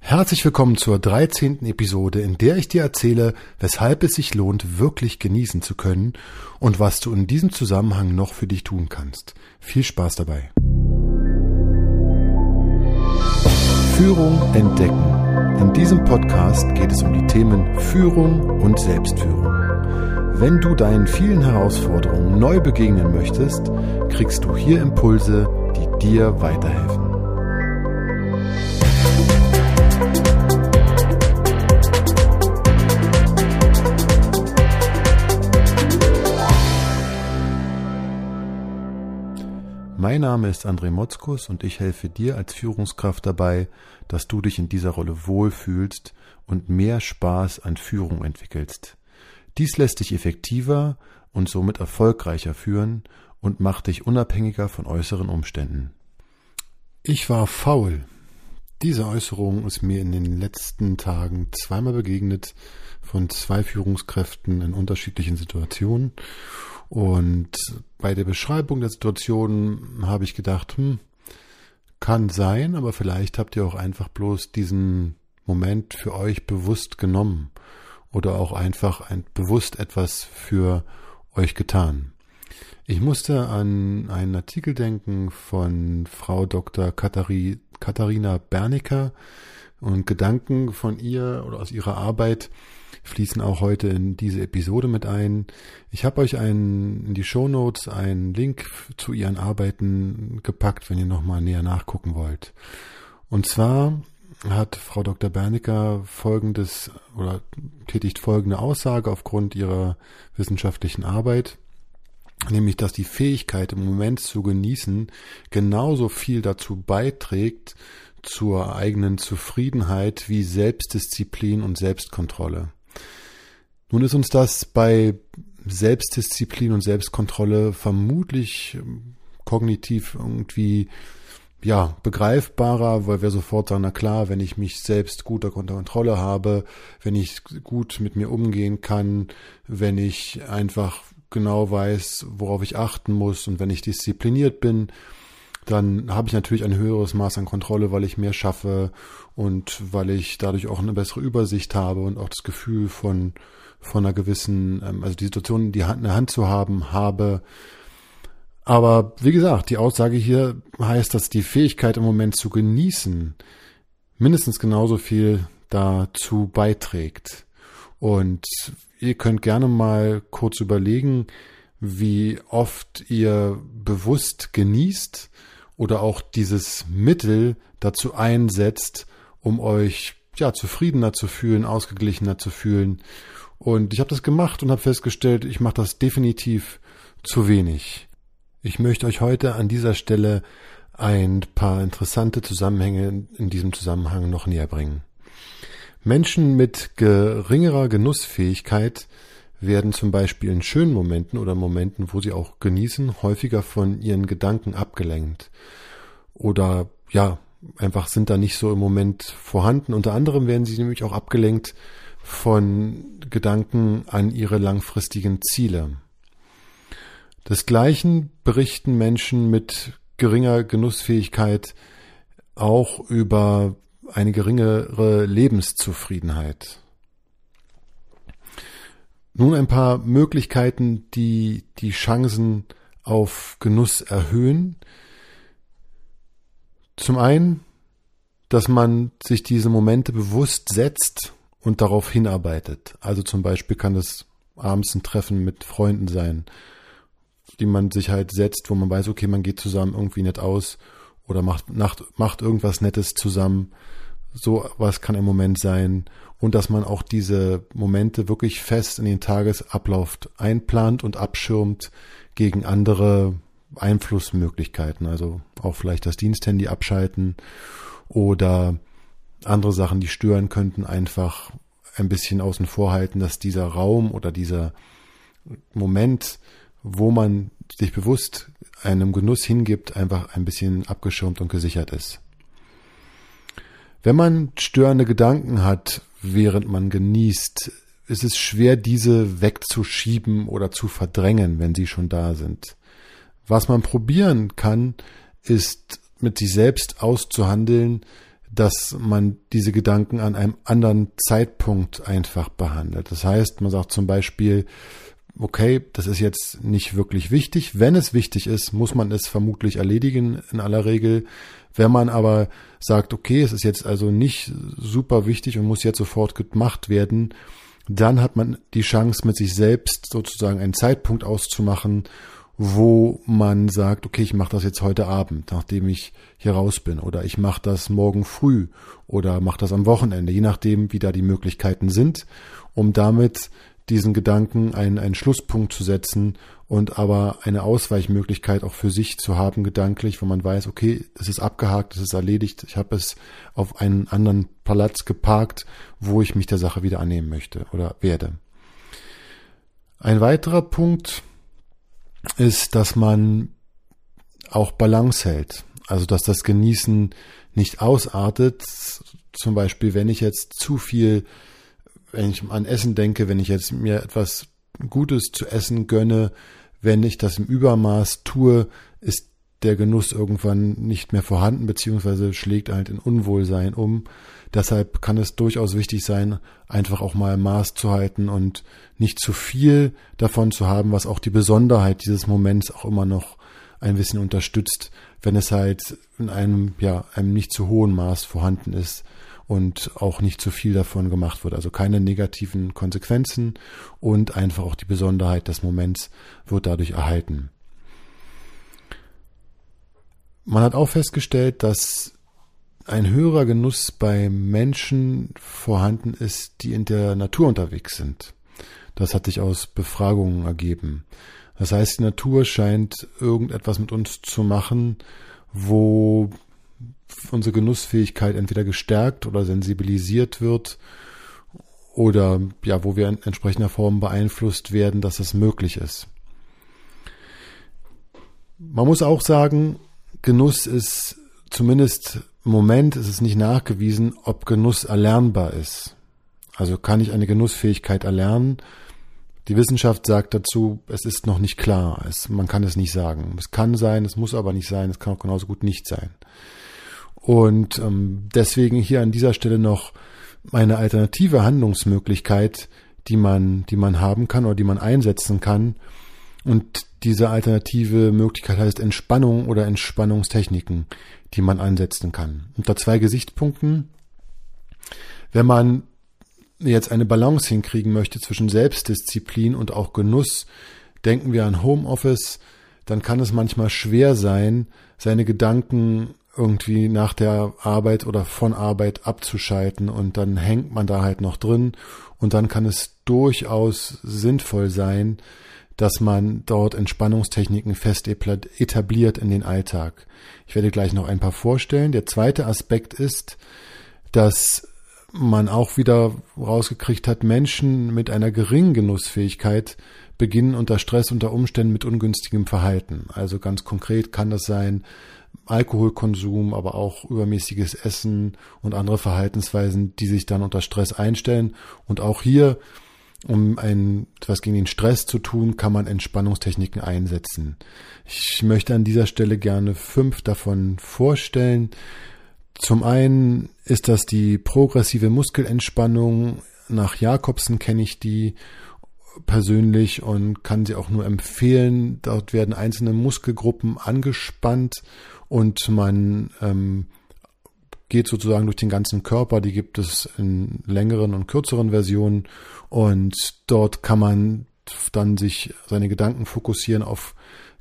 Herzlich willkommen zur 13. Episode, in der ich dir erzähle, weshalb es sich lohnt, wirklich genießen zu können und was du in diesem Zusammenhang noch für dich tun kannst. Viel Spaß dabei. Führung entdecken. In diesem Podcast geht es um die Themen Führung und Selbstführung. Wenn du deinen vielen Herausforderungen neu begegnen möchtest, kriegst du hier Impulse, die dir weiterhelfen. Mein Name ist André Motzkus und ich helfe dir als Führungskraft dabei, dass du dich in dieser Rolle wohlfühlst und mehr Spaß an Führung entwickelst. Dies lässt dich effektiver und somit erfolgreicher führen und macht dich unabhängiger von äußeren Umständen. Ich war faul. Diese Äußerung ist mir in den letzten Tagen zweimal begegnet von zwei Führungskräften in unterschiedlichen Situationen und bei der Beschreibung der Situation habe ich gedacht, hm, kann sein, aber vielleicht habt ihr auch einfach bloß diesen Moment für euch bewusst genommen oder auch einfach ein, bewusst etwas für euch getan. Ich musste an einen Artikel denken von Frau Dr. Kathari, Katharina Bernicker und Gedanken von ihr oder aus ihrer Arbeit fließen auch heute in diese Episode mit ein. Ich habe euch einen, in die Show Notes einen Link zu ihren Arbeiten gepackt, wenn ihr nochmal näher nachgucken wollt. Und zwar hat Frau Dr. Bernicker folgendes oder tätigt folgende Aussage aufgrund ihrer wissenschaftlichen Arbeit, nämlich dass die Fähigkeit im Moment zu genießen genauso viel dazu beiträgt zur eigenen Zufriedenheit wie Selbstdisziplin und Selbstkontrolle. Nun ist uns das bei Selbstdisziplin und Selbstkontrolle vermutlich ähm, kognitiv irgendwie ja, begreifbarer, weil wir sofort sagen, na klar, wenn ich mich selbst gut unter Kontrolle habe, wenn ich gut mit mir umgehen kann, wenn ich einfach genau weiß, worauf ich achten muss und wenn ich diszipliniert bin, dann habe ich natürlich ein höheres Maß an Kontrolle, weil ich mehr schaffe und weil ich dadurch auch eine bessere Übersicht habe und auch das Gefühl von von einer gewissen, ähm, also die Situation in, die Hand, in der Hand zu haben, habe. Aber wie gesagt, die Aussage hier heißt, dass die Fähigkeit im Moment zu genießen mindestens genauso viel dazu beiträgt. Und ihr könnt gerne mal kurz überlegen, wie oft ihr bewusst genießt oder auch dieses Mittel dazu einsetzt, um euch ja zufriedener zu fühlen, ausgeglichener zu fühlen und ich habe das gemacht und habe festgestellt, ich mache das definitiv zu wenig. Ich möchte euch heute an dieser Stelle ein paar interessante Zusammenhänge in diesem Zusammenhang noch näher bringen. Menschen mit geringerer Genussfähigkeit werden zum Beispiel in schönen Momenten oder Momenten, wo sie auch genießen, häufiger von ihren Gedanken abgelenkt. Oder ja, einfach sind da nicht so im Moment vorhanden. Unter anderem werden sie nämlich auch abgelenkt von Gedanken an ihre langfristigen Ziele. Desgleichen berichten Menschen mit geringer Genussfähigkeit auch über eine geringere Lebenszufriedenheit. Nun ein paar Möglichkeiten, die die Chancen auf Genuss erhöhen. Zum einen, dass man sich diese Momente bewusst setzt und darauf hinarbeitet. Also zum Beispiel kann es abends ein Treffen mit Freunden sein, die man sich halt setzt, wo man weiß, okay, man geht zusammen irgendwie nett aus oder macht, macht, macht irgendwas Nettes zusammen. So was kann im Moment sein. Und dass man auch diese Momente wirklich fest in den Tagesablauf einplant und abschirmt gegen andere Einflussmöglichkeiten. Also auch vielleicht das Diensthandy abschalten oder andere Sachen, die stören könnten, einfach ein bisschen außen vor halten, dass dieser Raum oder dieser Moment, wo man sich bewusst einem Genuss hingibt, einfach ein bisschen abgeschirmt und gesichert ist. Wenn man störende Gedanken hat, während man genießt, ist es schwer, diese wegzuschieben oder zu verdrängen, wenn sie schon da sind. Was man probieren kann, ist mit sich selbst auszuhandeln, dass man diese Gedanken an einem anderen Zeitpunkt einfach behandelt. Das heißt, man sagt zum Beispiel, okay, das ist jetzt nicht wirklich wichtig. Wenn es wichtig ist, muss man es vermutlich erledigen in aller Regel. Wenn man aber sagt, okay, es ist jetzt also nicht super wichtig und muss jetzt sofort gemacht werden, dann hat man die Chance, mit sich selbst sozusagen einen Zeitpunkt auszumachen, wo man sagt, okay, ich mache das jetzt heute Abend, nachdem ich hier raus bin, oder ich mache das morgen früh oder mache das am Wochenende, je nachdem, wie da die Möglichkeiten sind, um damit diesen Gedanken einen, einen Schlusspunkt zu setzen und aber eine Ausweichmöglichkeit auch für sich zu haben, gedanklich, wo man weiß, okay, es ist abgehakt, es ist erledigt, ich habe es auf einen anderen Platz geparkt, wo ich mich der Sache wieder annehmen möchte oder werde. Ein weiterer Punkt ist, dass man auch Balance hält. Also, dass das Genießen nicht ausartet. Zum Beispiel, wenn ich jetzt zu viel wenn ich an Essen denke, wenn ich jetzt mir etwas Gutes zu essen gönne, wenn ich das im Übermaß tue, ist der Genuss irgendwann nicht mehr vorhanden, beziehungsweise schlägt halt in Unwohlsein um. Deshalb kann es durchaus wichtig sein, einfach auch mal Maß zu halten und nicht zu viel davon zu haben, was auch die Besonderheit dieses Moments auch immer noch ein bisschen unterstützt, wenn es halt in einem, ja, einem nicht zu hohen Maß vorhanden ist und auch nicht zu viel davon gemacht wird. Also keine negativen Konsequenzen und einfach auch die Besonderheit des Moments wird dadurch erhalten. Man hat auch festgestellt, dass ein höherer Genuss bei Menschen vorhanden ist, die in der Natur unterwegs sind. Das hat sich aus Befragungen ergeben. Das heißt, die Natur scheint irgendetwas mit uns zu machen, wo unsere Genussfähigkeit entweder gestärkt oder sensibilisiert wird oder ja, wo wir in entsprechender Form beeinflusst werden, dass es möglich ist. Man muss auch sagen, Genuss ist zumindest im Moment ist es nicht nachgewiesen, ob Genuss erlernbar ist. Also kann ich eine Genussfähigkeit erlernen? Die Wissenschaft sagt dazu, es ist noch nicht klar. Es, man kann es nicht sagen. Es kann sein, es muss aber nicht sein, es kann auch genauso gut nicht sein. Und ähm, deswegen hier an dieser Stelle noch eine alternative Handlungsmöglichkeit, die man, die man haben kann oder die man einsetzen kann. Und diese alternative Möglichkeit heißt Entspannung oder Entspannungstechniken, die man einsetzen kann. Unter zwei Gesichtspunkten. Wenn man jetzt eine Balance hinkriegen möchte zwischen Selbstdisziplin und auch Genuss, denken wir an Homeoffice, dann kann es manchmal schwer sein, seine Gedanken irgendwie nach der Arbeit oder von Arbeit abzuschalten und dann hängt man da halt noch drin und dann kann es durchaus sinnvoll sein, dass man dort Entspannungstechniken fest etabliert in den Alltag. Ich werde gleich noch ein paar vorstellen. Der zweite Aspekt ist, dass man auch wieder rausgekriegt hat, Menschen mit einer geringen Genussfähigkeit beginnen unter Stress unter Umständen mit ungünstigem Verhalten. Also ganz konkret kann das sein, Alkoholkonsum, aber auch übermäßiges Essen und andere Verhaltensweisen, die sich dann unter Stress einstellen. Und auch hier, um ein, etwas gegen den Stress zu tun, kann man Entspannungstechniken einsetzen. Ich möchte an dieser Stelle gerne fünf davon vorstellen. Zum einen ist das die progressive Muskelentspannung. Nach Jakobsen kenne ich die persönlich und kann sie auch nur empfehlen. Dort werden einzelne Muskelgruppen angespannt und man ähm, geht sozusagen durch den ganzen Körper. Die gibt es in längeren und kürzeren Versionen und dort kann man dann sich seine Gedanken fokussieren auf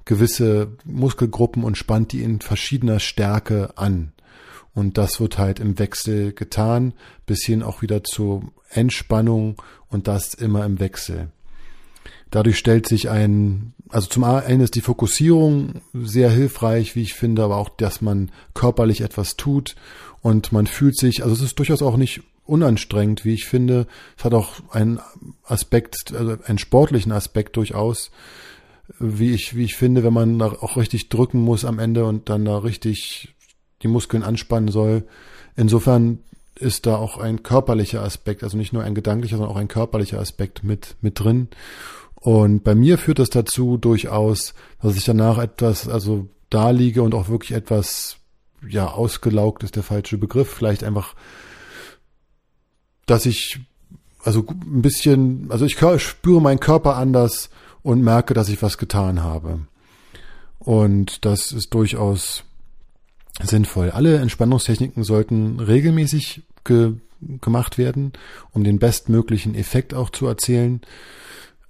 gewisse Muskelgruppen und spannt die in verschiedener Stärke an. Und das wird halt im Wechsel getan, bis hin auch wieder zur Entspannung und das immer im Wechsel. Dadurch stellt sich ein, also zum einen ist die Fokussierung sehr hilfreich, wie ich finde, aber auch, dass man körperlich etwas tut und man fühlt sich, also es ist durchaus auch nicht unanstrengend, wie ich finde. Es hat auch einen Aspekt, also einen sportlichen Aspekt durchaus, wie ich, wie ich finde, wenn man da auch richtig drücken muss am Ende und dann da richtig die Muskeln anspannen soll. Insofern ist da auch ein körperlicher Aspekt, also nicht nur ein gedanklicher, sondern auch ein körperlicher Aspekt mit, mit drin. Und bei mir führt das dazu durchaus, dass ich danach etwas, also da liege und auch wirklich etwas ja, ausgelaugt ist der falsche Begriff, vielleicht einfach, dass ich, also ein bisschen, also ich spüre meinen Körper anders und merke, dass ich was getan habe. Und das ist durchaus sinnvoll. Alle Entspannungstechniken sollten regelmäßig ge gemacht werden, um den bestmöglichen Effekt auch zu erzielen.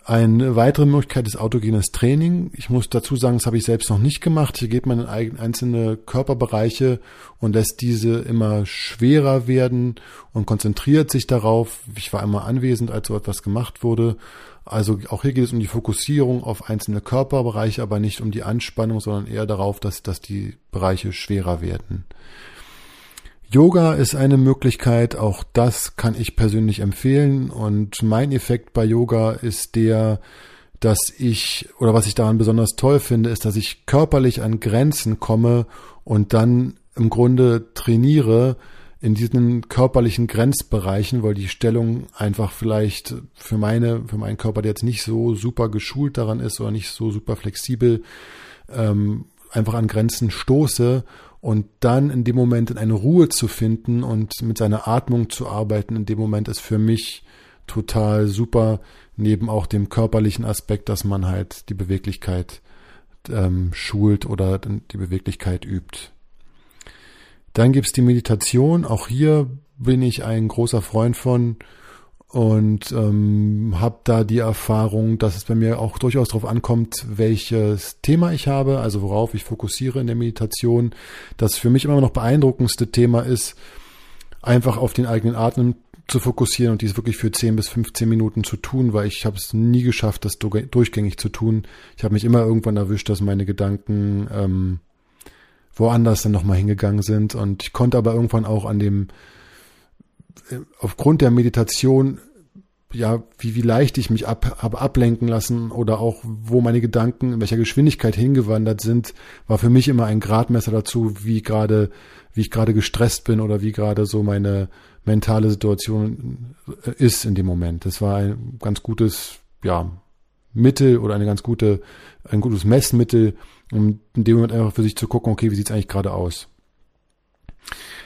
Eine weitere Möglichkeit ist autogenes Training. Ich muss dazu sagen, das habe ich selbst noch nicht gemacht. Hier geht man in einzelne Körperbereiche und lässt diese immer schwerer werden und konzentriert sich darauf. Ich war einmal anwesend, als so etwas gemacht wurde. Also auch hier geht es um die Fokussierung auf einzelne Körperbereiche, aber nicht um die Anspannung, sondern eher darauf, dass, dass die Bereiche schwerer werden. Yoga ist eine Möglichkeit, auch das kann ich persönlich empfehlen. Und mein Effekt bei Yoga ist der, dass ich oder was ich daran besonders toll finde, ist, dass ich körperlich an Grenzen komme und dann im Grunde trainiere in diesen körperlichen Grenzbereichen, weil die Stellung einfach vielleicht für meine, für meinen Körper, der jetzt nicht so super geschult daran ist oder nicht so super flexibel, ähm, einfach an Grenzen stoße und dann in dem Moment in eine Ruhe zu finden und mit seiner Atmung zu arbeiten, in dem Moment ist für mich total super, neben auch dem körperlichen Aspekt, dass man halt die Beweglichkeit ähm, schult oder die Beweglichkeit übt. Dann gibt's die Meditation. Auch hier bin ich ein großer Freund von und ähm, habe da die Erfahrung, dass es bei mir auch durchaus darauf ankommt, welches Thema ich habe, also worauf ich fokussiere in der Meditation. Das für mich immer noch beeindruckendste Thema ist, einfach auf den eigenen Atmen zu fokussieren und dies wirklich für 10 bis 15 Minuten zu tun, weil ich habe es nie geschafft, das durchgängig zu tun. Ich habe mich immer irgendwann erwischt, dass meine Gedanken ähm, woanders dann nochmal hingegangen sind und ich konnte aber irgendwann auch an dem aufgrund der Meditation ja, wie, wie leicht ich mich ab, habe ablenken lassen oder auch wo meine Gedanken in welcher Geschwindigkeit hingewandert sind, war für mich immer ein Gradmesser dazu, wie gerade, wie ich gerade gestresst bin oder wie gerade so meine mentale Situation äh, ist in dem Moment. Das war ein ganz gutes, ja, Mittel oder eine ganz gute, ein gutes Messmittel, um in dem Moment einfach für sich zu gucken, okay, wie sieht's eigentlich gerade aus?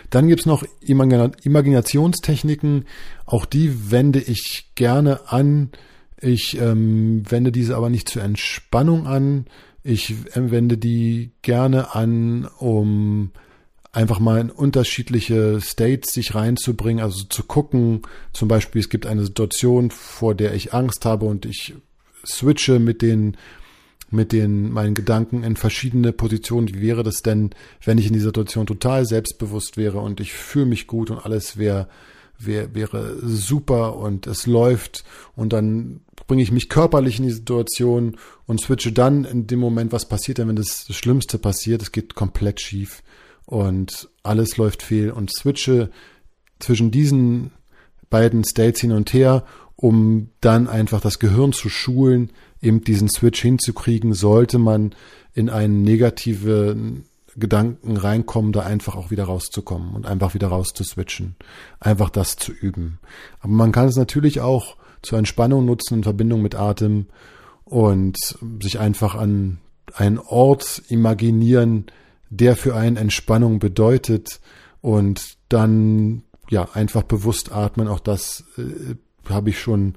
Dann gibt's noch Imaginationstechniken. Auch die wende ich gerne an. Ich ähm, wende diese aber nicht zur Entspannung an. Ich äh, wende die gerne an, um einfach mal in unterschiedliche States sich reinzubringen, also zu gucken, zum Beispiel es gibt eine Situation, vor der ich Angst habe und ich switche mit den mit den meinen Gedanken in verschiedene Positionen. Wie wäre das denn, wenn ich in dieser Situation total selbstbewusst wäre und ich fühle mich gut und alles wäre wär, wäre super und es läuft und dann bringe ich mich körperlich in die Situation und switche dann in dem Moment, was passiert denn, wenn das, das Schlimmste passiert, es geht komplett schief und alles läuft fehl und switche zwischen diesen beiden States hin und her, um dann einfach das Gehirn zu schulen, eben diesen Switch hinzukriegen, sollte man in einen negativen Gedanken reinkommen, da einfach auch wieder rauszukommen und einfach wieder rauszuswitchen. Einfach das zu üben. Aber man kann es natürlich auch zur Entspannung nutzen in Verbindung mit Atem und sich einfach an einen Ort imaginieren, der für einen Entspannung bedeutet und dann ja einfach bewusst atmen. Auch das äh, habe ich schon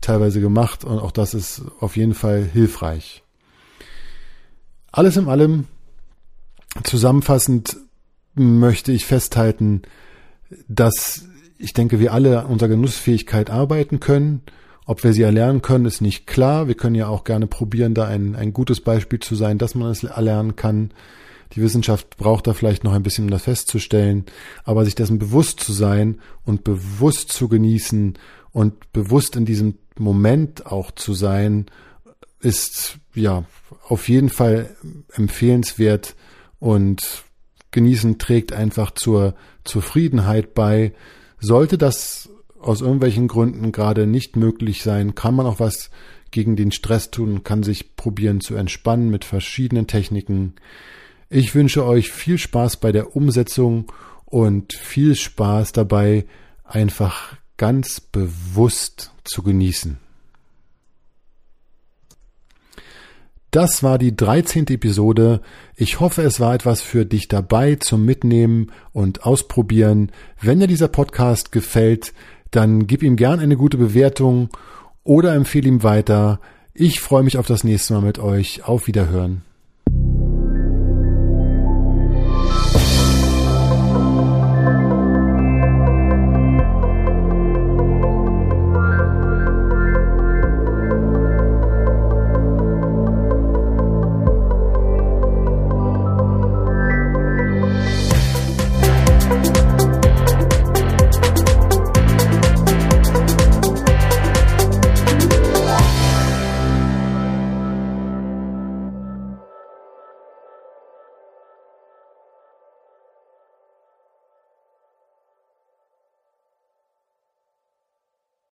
teilweise gemacht und auch das ist auf jeden Fall hilfreich. Alles in allem, zusammenfassend möchte ich festhalten, dass ich denke, wir alle an unserer Genussfähigkeit arbeiten können. Ob wir sie erlernen können, ist nicht klar. Wir können ja auch gerne probieren, da ein, ein gutes Beispiel zu sein, dass man es erlernen kann. Die Wissenschaft braucht da vielleicht noch ein bisschen, um das festzustellen. Aber sich dessen bewusst zu sein und bewusst zu genießen und bewusst in diesem Moment auch zu sein, ist ja auf jeden Fall empfehlenswert und genießen trägt einfach zur Zufriedenheit bei. Sollte das aus irgendwelchen Gründen gerade nicht möglich sein, kann man auch was gegen den Stress tun kann sich probieren zu entspannen mit verschiedenen Techniken. Ich wünsche euch viel Spaß bei der Umsetzung und viel Spaß dabei, einfach ganz bewusst zu genießen. Das war die 13. Episode. Ich hoffe, es war etwas für dich dabei zum Mitnehmen und Ausprobieren. Wenn dir dieser Podcast gefällt, dann gib ihm gern eine gute Bewertung oder empfehle ihm weiter. Ich freue mich auf das nächste Mal mit euch. Auf Wiederhören.